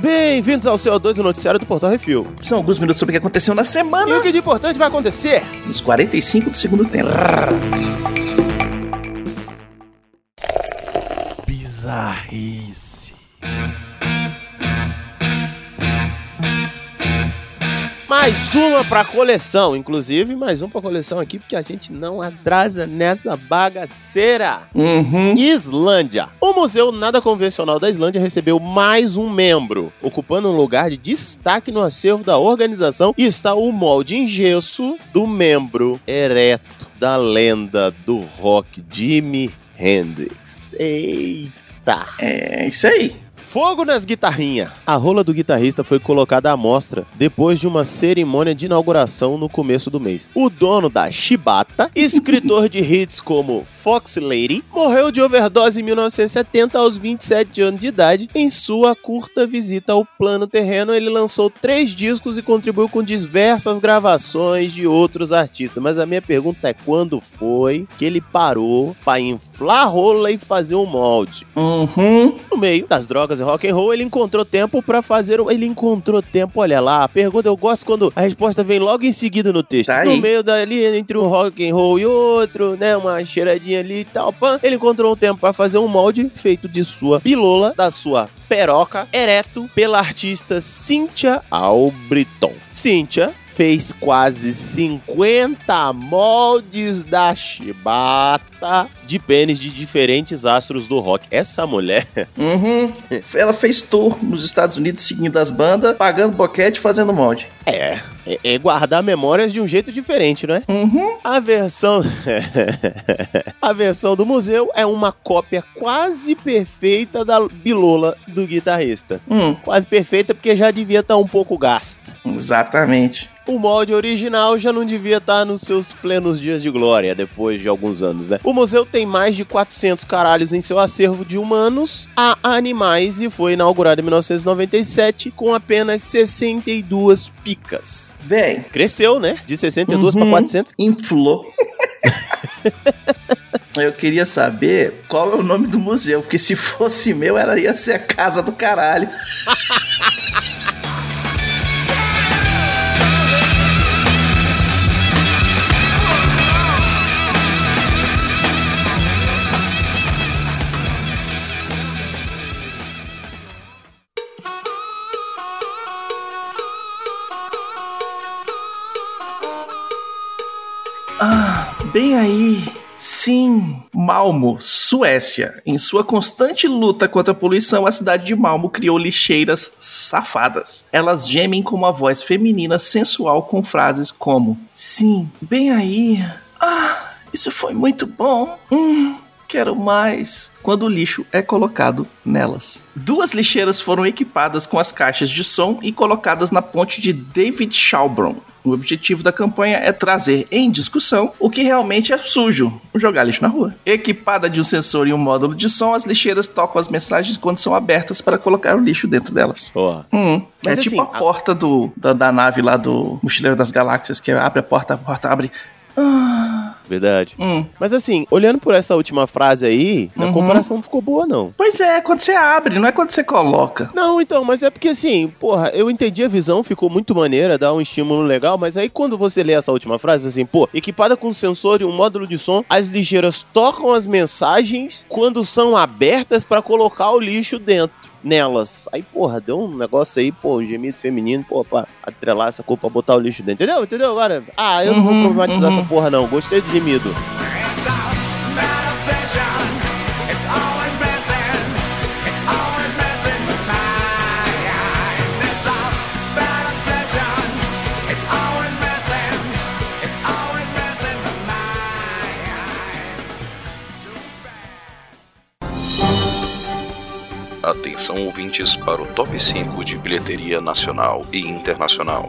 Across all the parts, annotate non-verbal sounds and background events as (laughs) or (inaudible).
Bem-vindos ao CO2, o noticiário do Portal Refil. São alguns minutos sobre o que aconteceu na E semana o que de importante vai acontecer? nos 45 do segundo tempo. Bizarrice. Mais uma pra coleção, inclusive mais um pra coleção aqui, porque a gente não atrasa nessa bagaceira. Uhum. Islândia. O Museu Nada Convencional da Islândia recebeu mais um membro, ocupando um lugar de destaque no acervo da organização. Está o molde em gesso do membro ereto da lenda do rock Jimi Hendrix. Eita! É isso aí. Fogo nas guitarrinhas. A rola do guitarrista foi colocada à mostra depois de uma cerimônia de inauguração no começo do mês. O dono da Shibata, escritor de hits como Fox Lady, morreu de overdose em 1970 aos 27 anos de idade. Em sua curta visita ao plano terreno, ele lançou três discos e contribuiu com diversas gravações de outros artistas. Mas a minha pergunta é quando foi que ele parou para inflar a rola e fazer um molde? Uhum. No meio das drogas e rock and roll, ele encontrou tempo pra fazer. o- Ele encontrou tempo, olha lá. A pergunta eu gosto quando a resposta vem logo em seguida no texto. Tá no meio dali, entre um rock and roll e outro, né? Uma cheiradinha ali e tal. Pã, ele encontrou um tempo pra fazer um molde feito de sua bilola, da sua peroca, ereto, pela artista Cynthia Albritton. Cynthia fez quase 50 moldes da chibata de pênis de diferentes astros do rock. Essa mulher (laughs) Uhum. Ela fez tour nos Estados Unidos seguindo as bandas, pagando boquete e fazendo molde. é, é, é guardar memórias de um jeito diferente, não é? Uhum. A versão (laughs) A versão do museu é uma cópia quase perfeita da bilola do guitarrista. Hum, Quase perfeita porque já devia estar um pouco gasta. exatamente. O molde original já não devia estar nos seus plenos dias de glória depois de alguns anos, né? O museu tem mais de 400 caralhos em seu acervo de humanos a animais e foi inaugurado em 1997 com apenas 62 picas. Véi, Cresceu, né? De 62 para Uhum. 400. inflou. (laughs) Eu queria saber qual é o nome do museu, porque se fosse meu, era ia ser a casa do caralho. (laughs) aí. Sim, Malmo, Suécia. Em sua constante luta contra a poluição, a cidade de Malmo criou lixeiras safadas. Elas gemem com uma voz feminina sensual com frases como: Sim, bem aí. Ah, isso foi muito bom. Hum, quero mais. Quando o lixo é colocado nelas. Duas lixeiras foram equipadas com as caixas de som e colocadas na ponte de David Schaubron. O objetivo da campanha é trazer em discussão o que realmente é sujo, jogar lixo na rua. Equipada de um sensor e um módulo de som, as lixeiras tocam as mensagens quando são abertas para colocar o lixo dentro delas. Porra. Hum, é tipo assim, a a- porta do, da, da nave lá do Mochileiro das Galáxias, que abre a porta, a porta abre. Ah, Verdade. hum. Mas assim, olhando por essa última frase aí, a Uhum. comparação não ficou boa, não. Pois é, quando você abre, não é quando você coloca. Não, então, mas é porque assim, porra, eu entendi a visão, ficou muito maneira, dá um estímulo legal, mas aí quando você lê essa última frase, assim, pô, equipada com sensor e um módulo de som, as lixeiras tocam as mensagens quando são abertas pra colocar o lixo dentro. Nelas. Aí, porra, deu um negócio aí, pô, um gemido feminino, pô, pra atrelar essa cor pra botar o lixo dentro. Entendeu? Entendeu? Agora, ah, eu não vou Uhum, problematizar uhum. essa porra, não. Gostei do gemido. Atenção ouvintes para o top 5 de bilheteria nacional e internacional.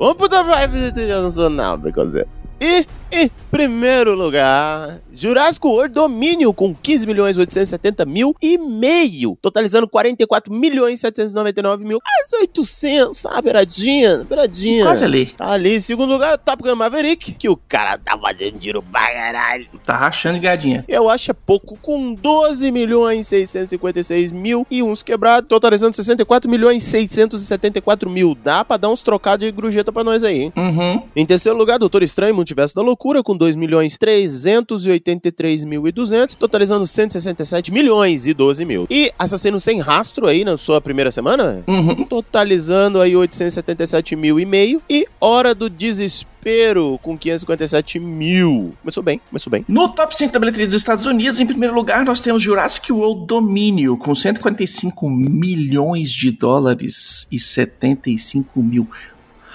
Vamos top 5 bilheteria nacional, Bricosetes. E, em primeiro lugar, Jurassic World Domínio com 15 milhões 870 mil e meio, totalizando 44 milhões 799 mil. As 800, tá? Beiradinha, beiradinha. Quase ali. Tá ali. Em segundo lugar, Top Gun Maverick, que o cara tá fazendo tiro pra caralho. Tá rachando gadinha. Eu acho é pouco, com 12 milhões 656 mil e uns quebrados, totalizando 64 milhões 674 mil. Dá pra dar uns trocados de grujeta pra nós aí, hein? Uhum. Em terceiro lugar, Doutor Estranho Multiverso da Loucura, com 2 milhões 383 mil e 200, totalizando 167 milhões e 12 mil. E Assassino Sem Rastro aí na sua primeira semana, Uhum. totalizando aí 877 mil e meio. E Hora do Desespero, com 557 mil. Começou bem, começou bem. No top 5 da bilheteria dos Estados Unidos, em primeiro lugar, nós temos Jurassic World Domínio, com 145 milhões de dólares e 75 mil.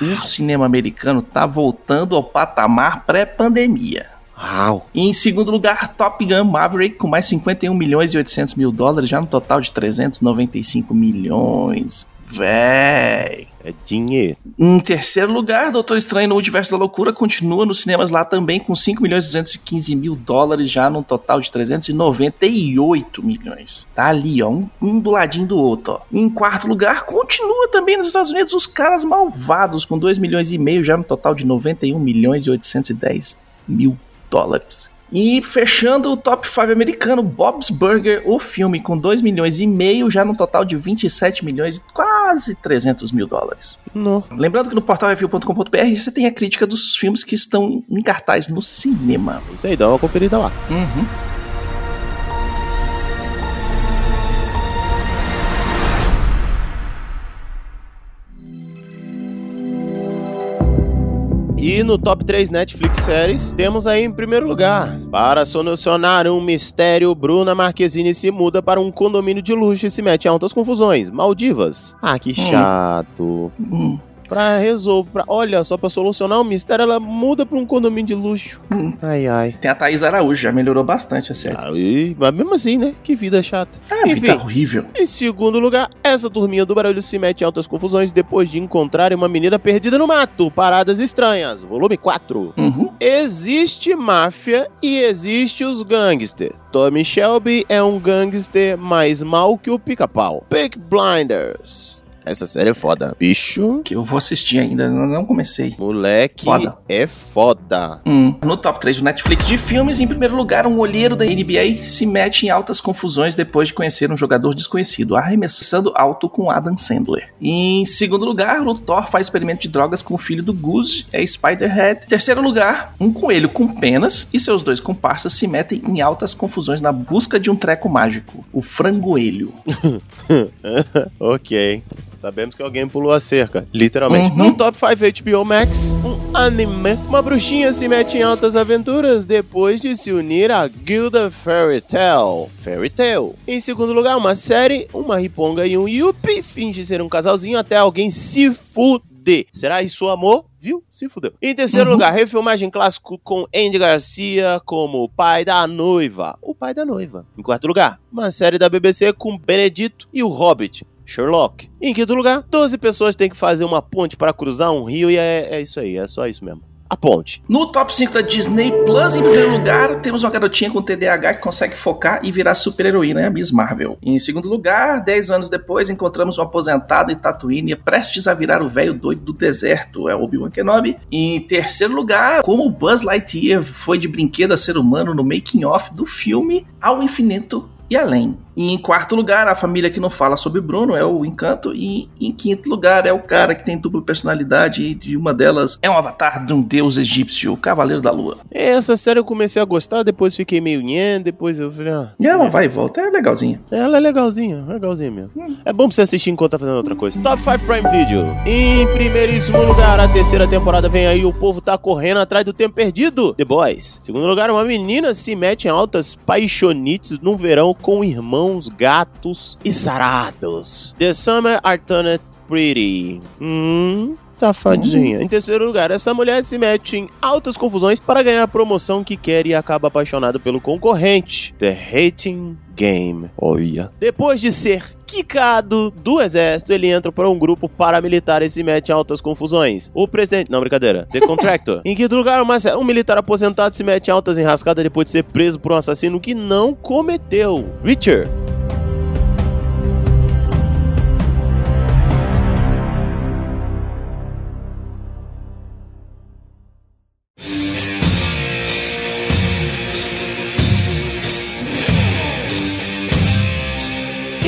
O cinema americano tá voltando ao patamar pré-pandemia. Uau! E em segundo lugar, Top Gun Maverick, com mais 51 milhões e 800 mil dólares, já no total de 395 milhões. Véi. É dinheiro. Em terceiro lugar, Doutor Estranho no Universo da Loucura continua nos cinemas lá também com 5 milhões e 215 mil dólares, já num total de 398 milhões. Tá ali, ó, um, um do ladinho do outro, ó. Em quarto lugar, continua também nos Estados Unidos os caras malvados com 2 milhões e meio, já no total de 91 milhões e 810 mil dólares. E fechando o top 5 americano, Bob's Burger, o filme com 2 milhões e meio, já no total de 27 milhões e quase 300 mil dólares. Não. Lembrando que no portal review.com.br você tem a crítica dos filmes que estão em cartaz no cinema. Isso aí, dá uma conferida lá. Uhum. E no top 3 Netflix séries, temos aí em primeiro lugar. Para solucionar um mistério, Bruna Marquezine se muda para um condomínio de luxo e se mete em altas confusões. Maldivas. Ah, que chato. Hum, Pra resolver. Pra... Olha, só pra solucionar um mistério, ela muda pra um condomínio de luxo. hum. Ai, ai. Tem a Thaís Araújo, já melhorou bastante a série. Mas mesmo assim, né? Que vida chata. Ah, Enfim. vida horrível. Em segundo lugar, essa turminha do barulho se mete em altas confusões depois de encontrarem uma menina perdida no mato. Paradas estranhas. Volume 4. Uhum. Existe máfia e existe os gangster. Tommy Shelby é um gangster mais mal que o pica-pau. Peak Blinders. Essa série é foda. Bicho, Que eu vou assistir ainda, não comecei. moleque Foda. é foda. Hum. No top 3 do Netflix de filmes, em primeiro lugar, um olheiro da NBA se mete em altas confusões depois de conhecer um jogador desconhecido, arremessando alto com Adam Sandler. Em segundo lugar, o Thor faz experimento de drogas com o filho do Goose, é Spiderhead. Em terceiro lugar, um coelho com penas e seus dois comparsas se metem em altas confusões na busca de um treco mágico, o frangoelho. (laughs) ok. Sabemos que alguém pulou a cerca, literalmente. Uhum. No top 5 HBO Max, um anime. Uma bruxinha se mete em altas aventuras depois de se unir à Guilda Fairy Tail. Fairy Tail. Em segundo lugar, uma série, uma riponga e um yuppie finge ser um casalzinho até alguém se fuder. Será isso amor? Viu? Se fudeu. Em terceiro Uhum. lugar, refilmagem clássico com Andy Garcia como o pai da noiva. O pai da noiva. Em quarto lugar, uma série da BBC com Benedito e o Hobbit. Sherlock. Em quinto lugar, 12 pessoas têm que fazer uma ponte para cruzar um rio e é, é isso aí, é só isso mesmo. A ponte. No top 5 da Disney Plus, em primeiro lugar, temos uma garotinha com TDAH que consegue focar e virar super-heroína, é a Miss Marvel. Em segundo lugar, 10 anos depois, encontramos um aposentado em Tatooine prestes a virar o velho doido do deserto, é Obi-Wan Kenobi. Em terceiro lugar, como Buzz Lightyear foi de brinquedo a ser humano no making-off do filme Ao Infinito e Além. E em quarto lugar, a família que não fala sobre Bruno é o Encanto. E em quinto lugar, é o cara que tem dupla personalidade e de uma delas é um avatar de um deus egípcio, o Cavaleiro da Lua. Essa série eu comecei a gostar, depois fiquei meio nhen, depois eu falei, ah, E ela vai e volta, é legalzinha. ela é legalzinha, legalzinha mesmo. É bom pra você assistir enquanto tá fazendo outra coisa. Top 5 Prime Video. Em primeiríssimo lugar, a terceira temporada vem aí, o povo tá correndo atrás do tempo perdido. The Boys. Segundo lugar, uma menina se mete em altas paixonites no verão com irmãos gatos e sarados. The Summer Are Turned Pretty. Hum, Safadinha. Em terceiro lugar, essa mulher se mete em altas confusões para ganhar a promoção que quer e acaba apaixonada pelo concorrente. The Hating Game. Olha. Depois de ser quicado do exército, ele entra para um grupo paramilitar e se mete em altas confusões. O presidente. Não, brincadeira. The (laughs) Contractor. em quinto lugar, uma, um militar aposentado se mete em altas enrascadas depois de ser preso por um assassino que não cometeu. Richard.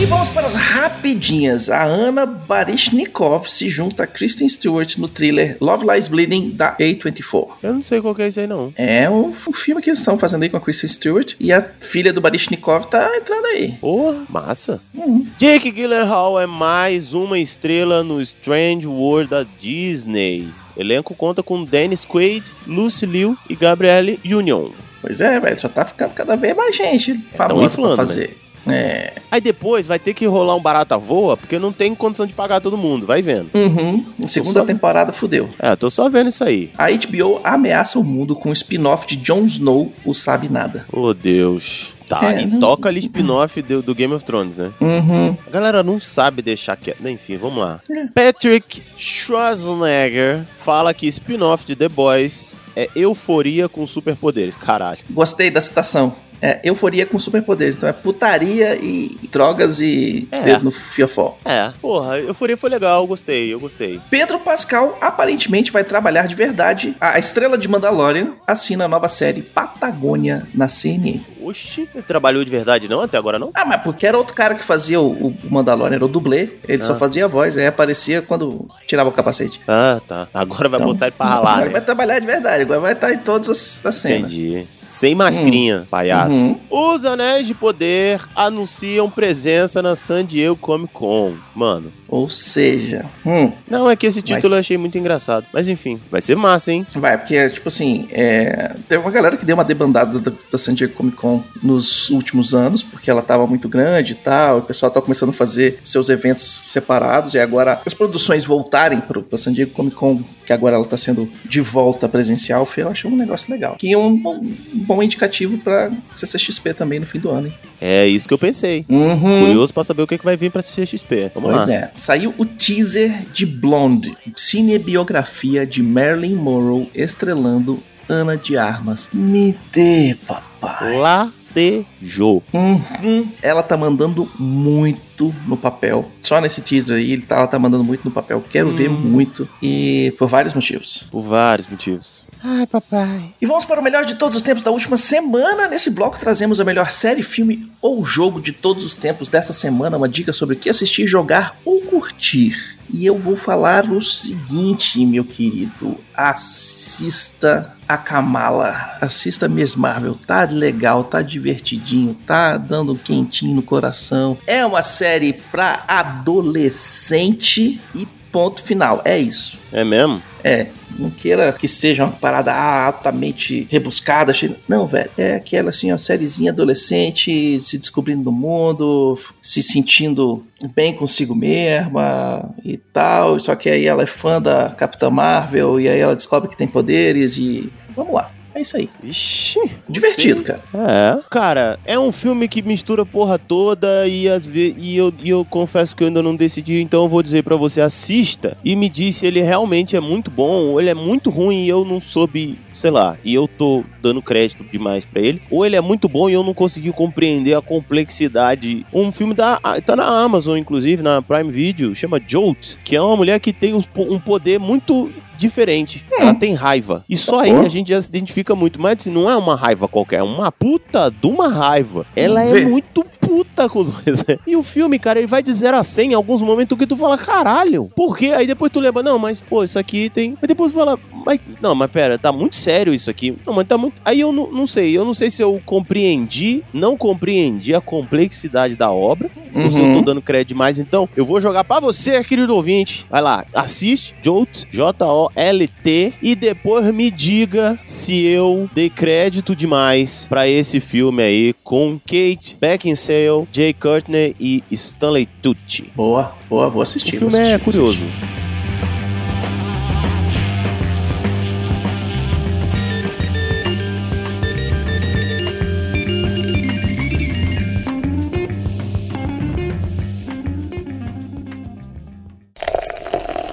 E vamos para as rapidinhas. A Ana Barishnikov se junta a Kristen Stewart no thriller Love Lies Bleeding da A24. Eu não sei qual que é isso aí, não. É um, um filme que eles estão fazendo aí com a Kristen Stewart e a filha do Barishnikov tá entrando aí. Porra, massa. Hum. Jake Gyllenhaal é mais uma estrela no Strange World da Disney. Elenco conta com Dennis Quaid, Lucy Liu e Gabrielle Union. Pois é, velho, só tá ficando cada vez mais gente famosa inflando, pra fazer. É. Aí depois vai ter que rolar um barata voa, porque não tem condição de pagar todo mundo, vai vendo. Uhum. Segunda só- temporada fudeu. É, tô só vendo isso aí. A HBO ameaça o mundo com o spin-off de Jon Snow, o Sabe Nada. Oh, Deus. Tá, É, e não- toca ali spin-off do, do Game of Thrones, né? Uhum. A galera não sabe deixar quieto. Enfim, vamos lá. É. Patrick Schwarzenegger fala que spin-off de The Boys é euforia com superpoderes. Caralho. Gostei da citação. É euforia com superpoderes. Então é putaria e drogas e É. dedo no fiofó. É, porra, euforia foi legal, eu gostei, eu gostei. Pedro Pascal aparentemente vai trabalhar de verdade. A estrela de Mandalorian assina a nova série Patagônia na CNN. Oxi, ele trabalhou de verdade não até agora não? Ah, mas porque era outro cara que fazia o, o Mandalorian, era o dublê. Ele só Ah. fazia a voz, aí aparecia quando tirava o capacete. Ah, tá. Agora vai Então, botar ele pra ralar, Agora né? vai trabalhar de verdade, vai estar em todas as, as cenas. Entendi. Sem mascrinha, palhaço. Uhum. Os Anéis de Poder anunciam presença na San Diego Comic Con. Mano, Ou seja, hum, não é que esse título Mas- eu achei muito engraçado. Mas enfim, vai ser massa, hein? vai, porque, tipo assim, é, teve uma galera que deu uma debandada da, da San Diego Comic Con nos últimos anos, porque ela tava muito grande e tal, o pessoal tá começando a fazer seus eventos separados, e agora as produções voltarem pro, pra San Diego Comic Con, que agora ela tá sendo de volta presencial, eu achei um negócio legal. Que é um, um bom indicativo pra CCXP também no fim do ano, hein? É isso que eu pensei. Uhum. Curioso pra saber o que, que vai vir pra CXP. Vamos Pois lá. é. Saiu o teaser de Blonde, cinebiografia de Marilyn Monroe estrelando Ana de Armas. Me dê, papai. Latejou. Uhum. Ela tá mandando muito no papel. Só nesse teaser aí, ele tá, ela tá mandando muito no papel. Quero ver muito. E por vários motivos. Por vários motivos. Ai, papai. E vamos para o melhor de todos os tempos da última semana. Nesse bloco trazemos a melhor série, filme ou jogo de todos os tempos dessa semana. Uma dica sobre o que assistir, jogar ou curtir. E eu vou falar o seguinte, meu querido. Assista a Kamala. Assista Miss Marvel. Tá legal, tá divertidinho, tá dando um quentinho no coração. É uma série pra adolescente e ponto final. É isso. É mesmo? É, não queira que seja uma parada altamente rebuscada. cheia- Não, velho. É aquela assim, uma sériezinha adolescente, se descobrindo no mundo, se sentindo bem consigo mesma e tal. Só que aí ela é fã da Capitã Marvel e aí ela descobre que tem poderes e. Vamos lá. É isso aí. Ixi. Divertido, cara. É. Cara, é um filme que mistura a porra toda e às vezes. E eu, e eu confesso que eu ainda não decidi, então eu vou dizer pra você: assista e me diz se ele realmente é muito bom ou ele é muito ruim e eu não soube, sei lá, e eu tô dando crédito demais pra ele. Ou ele é muito bom e eu não consegui compreender a complexidade. Um filme da. tá na Amazon, inclusive, na Prime Video, chama Jolt, que é uma mulher que tem um po- poder muito diferente. Ela tem raiva. E só aí Hum. A gente já se identifica muito. Mas assim, não é uma raiva qualquer, é uma puta de uma raiva. Ela é muito puta com os (laughs) E o filme, cara, ele vai de 0 a 100 em alguns momentos que tu fala, caralho. Por quê? Aí depois tu lembra, não, mas pô, isso aqui tem. Aí depois tu fala, mas. Não, mas pera, tá muito sério isso aqui. Não, mas tá muito. Aí eu não, não sei. Eu não sei se eu compreendi, não compreendi a complexidade da obra. Ou se eu tô Uhum. dando crédito demais. Então, eu vou jogar pra você, querido ouvinte. Vai lá, assiste Jolt, J-O-L-T, e depois me diga se eu dei crédito demais pra esse filme aí com Kate Beckinsale, Jay Courtney e Stanley Tucci. Boa, boa, vou assistir. O filme vou assistir, é curioso.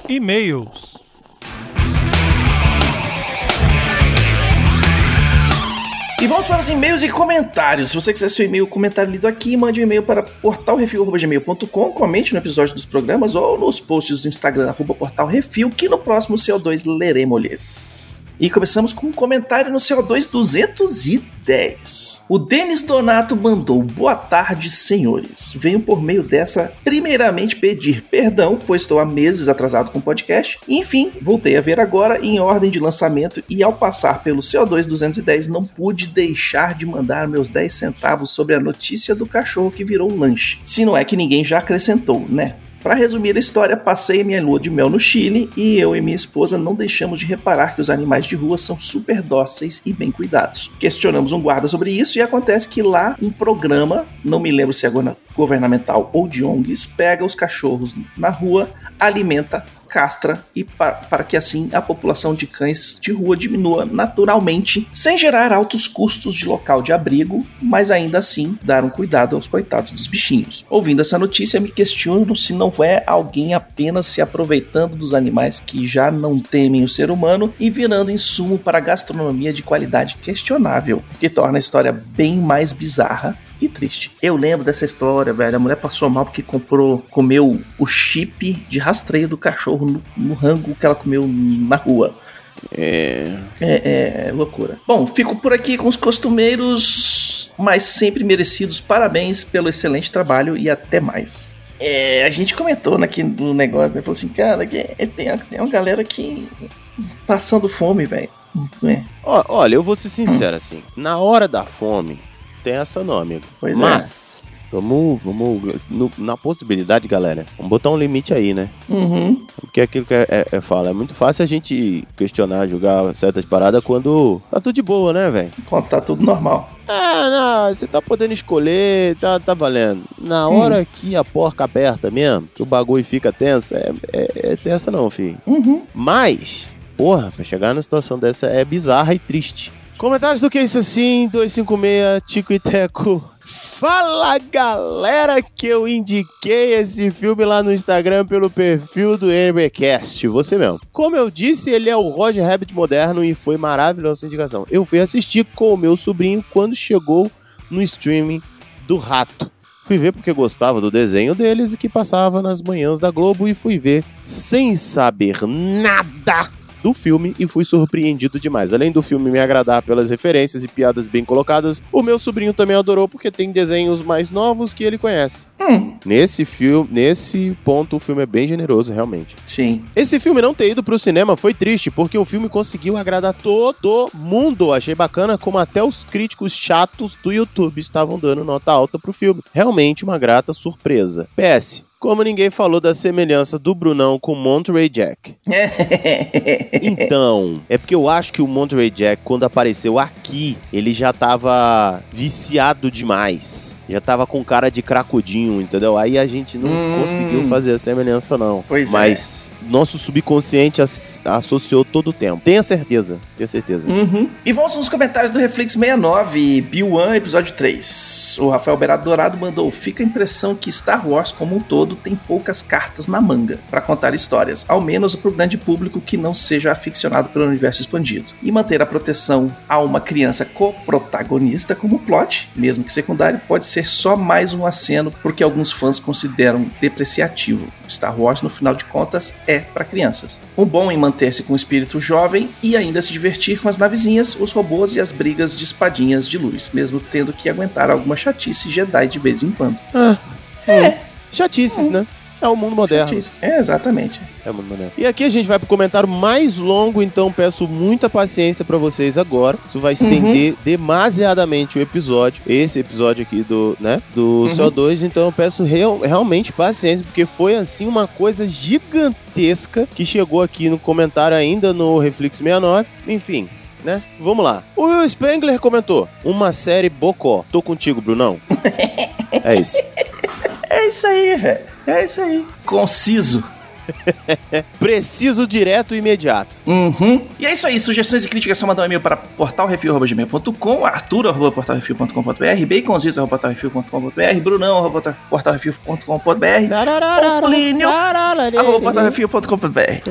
E-mails. E vamos para os e-mails e comentários. Se você quiser seu e-mail comentário lido aqui, mande um e-mail para portalrefil.gmail.com, comente no episódio dos programas ou nos posts do Instagram, arroba portalrefil, que no próximo CO2 leremos-lhes. E começamos com um comentário no CO2 210. O Denis Donato mandou boa tarde, senhores. Venho por meio dessa, primeiramente pedir perdão, pois estou há meses atrasado com o podcast. Enfim, voltei a ver agora em ordem de lançamento e ao passar pelo CO2 210 não pude deixar de mandar meus 10 centavos sobre a notícia do cachorro que virou lanche. Se não é que ninguém já acrescentou, né? Para resumir a história, passei minha lua de mel no Chile e eu e minha esposa não deixamos de reparar que os animais de rua são super dóceis e bem cuidados. Questionamos um guarda sobre isso e acontece que lá um programa, não me lembro se é governamental ou de ONGs, pega os cachorros na rua, alimenta, castra e pa para que assim a população de cães de rua diminua naturalmente, sem gerar altos custos de local de abrigo, mas ainda assim dar um cuidado aos coitados dos bichinhos. Ouvindo essa notícia, me questiono se não é alguém apenas se aproveitando dos animais que já não temem o ser humano e virando insumo para gastronomia de qualidade questionável, o que torna a história bem mais bizarra e triste. Eu lembro dessa história, velho. A mulher passou mal porque comprou, comeu o chip de rastreio do cachorro no, no rango que ela comeu na rua. É. É, é, loucura. Bom, fico por aqui com os costumeiros, mas sempre merecidos. Parabéns pelo excelente trabalho e até mais. É, a gente comentou naquele no negócio, né? Falou assim, cara, que é, tem, tem uma galera que passando fome, velho. É. Olha, eu vou ser sincero assim. Na hora da fome, tem essa amigo. Pois é. Mas, vamos, vamos no- na possibilidade, galera, vamos botar um limite aí, né? Uhum. Porque é aquilo que é, é, é fala, é muito fácil a gente questionar, julgar certas paradas quando tá tudo de boa, né, velho? Quando tá tudo normal. Ah, não, você tá podendo escolher, tá, tá valendo. Na hora que a porca aperta mesmo, que o bagulho fica tenso, é, é, é tensa não, filho. Uhum. Mas, porra, pra chegar numa situação dessa é bizarra e triste. Comentários do que é isso assim, 256, Tico e Teco. Fala galera que eu indiquei esse filme lá no Instagram pelo perfil do NBcast, você mesmo. Como eu disse, ele é o Roger Rabbit moderno e foi maravilhosa sua indicação. Eu fui assistir com o meu sobrinho quando chegou no streaming do Rato. Fui ver porque gostava do desenho deles e que passava nas manhãs da Globo e fui ver sem saber nada do filme e fui surpreendido demais. Além do filme me agradar pelas referências e piadas bem colocadas, o meu sobrinho também adorou porque tem desenhos mais novos que ele conhece. Hum, Nesse filme, nesse ponto o filme é bem generoso, realmente. sim. Esse filme não ter ido pro cinema foi triste, porque o filme conseguiu agradar todo mundo. Achei bacana como até os críticos chatos do YouTube estavam dando nota alta pro filme. Realmente uma grata surpresa. PS. Como ninguém falou da semelhança do Brunão com Monterey Jack. (laughs) Então, é porque eu acho que o Monterey Jack, quando apareceu aqui, ele já tava viciado demais. Já tava com cara de cracudinho, entendeu? Aí a gente não Hum. conseguiu fazer a semelhança, não. Pois é. Mas nosso subconsciente as- associou todo o tempo. Tenha certeza, tenha certeza. Uhum. E vamos nos comentários do Reflex 69, Bill 1, episódio 3. O Rafael Berado Dourado mandou: Fica a impressão que Star Wars, como um todo, tem poucas cartas na manga para contar histórias, ao menos para o grande público que não seja aficionado pelo universo expandido. E manter a proteção a uma criança coprotagonista como plot, mesmo que secundário, pode ser só mais um aceno porque alguns fãs consideram depreciativo. Star Wars, no final de contas, é para crianças. O bom em manter-se com o espírito jovem e ainda se divertir com as navezinhas, os robôs e as brigas de espadinhas de luz, mesmo tendo que aguentar alguma chatice Jedi de vez em quando. Ah, é. Chatices, né? É o mundo moderno. É, exatamente. É o mundo moderno. E aqui a gente vai pro comentário mais longo, então peço muita paciência pra vocês agora. Isso vai estender demasiadamente o episódio, esse episódio aqui do, né, do Uhum. CO2, então eu peço real- realmente paciência, porque foi assim uma coisa gigantesca que chegou aqui no comentário ainda no Reflex 69. Enfim, né? Vamos lá. O Will Spengler comentou: "Uma série bocó. Tô contigo, Brunão." (laughs) é isso. É isso aí, velho. É isso aí. Conciso. (laughs) Preciso direto e imediato. Uhum. E é isso aí. Sugestões e críticas só mandar um e-mail para portalrefil.gmail.com, arturo.portalrefil.com.br, baconzitos.portalrefil.com.br, brunão.portalrefil.com.br, ou Plínio, arroba portalrefil.com.br.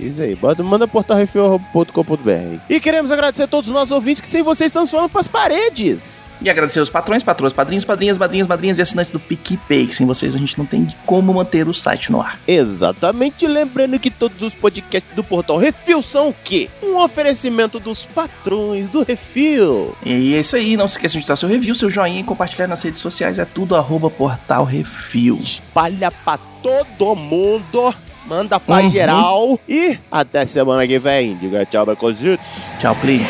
Isso aí, bota, manda portalrefil.com.br. E queremos agradecer a todos os nossos ouvintes que sem vocês estamos falando pras paredes. E agradecer os patrões, patroas, padrinhos, padrinhas, madrinhas, madrinhas e assinantes do PicPay, que sem vocês a gente não tem como manter o site no ar. Exatamente, lembrando que todos os podcasts do Portal Refil são o quê? Um oferecimento dos patrões do Refil. E é isso aí, não se esqueça de dar seu review, seu joinha e compartilhar nas redes sociais, é tudo arroba Portal Refil. Espalha pra todo mundo, manda pra Uhum. geral e até semana que vem. Diga tchau, Becozitos. Tchau, Plínio.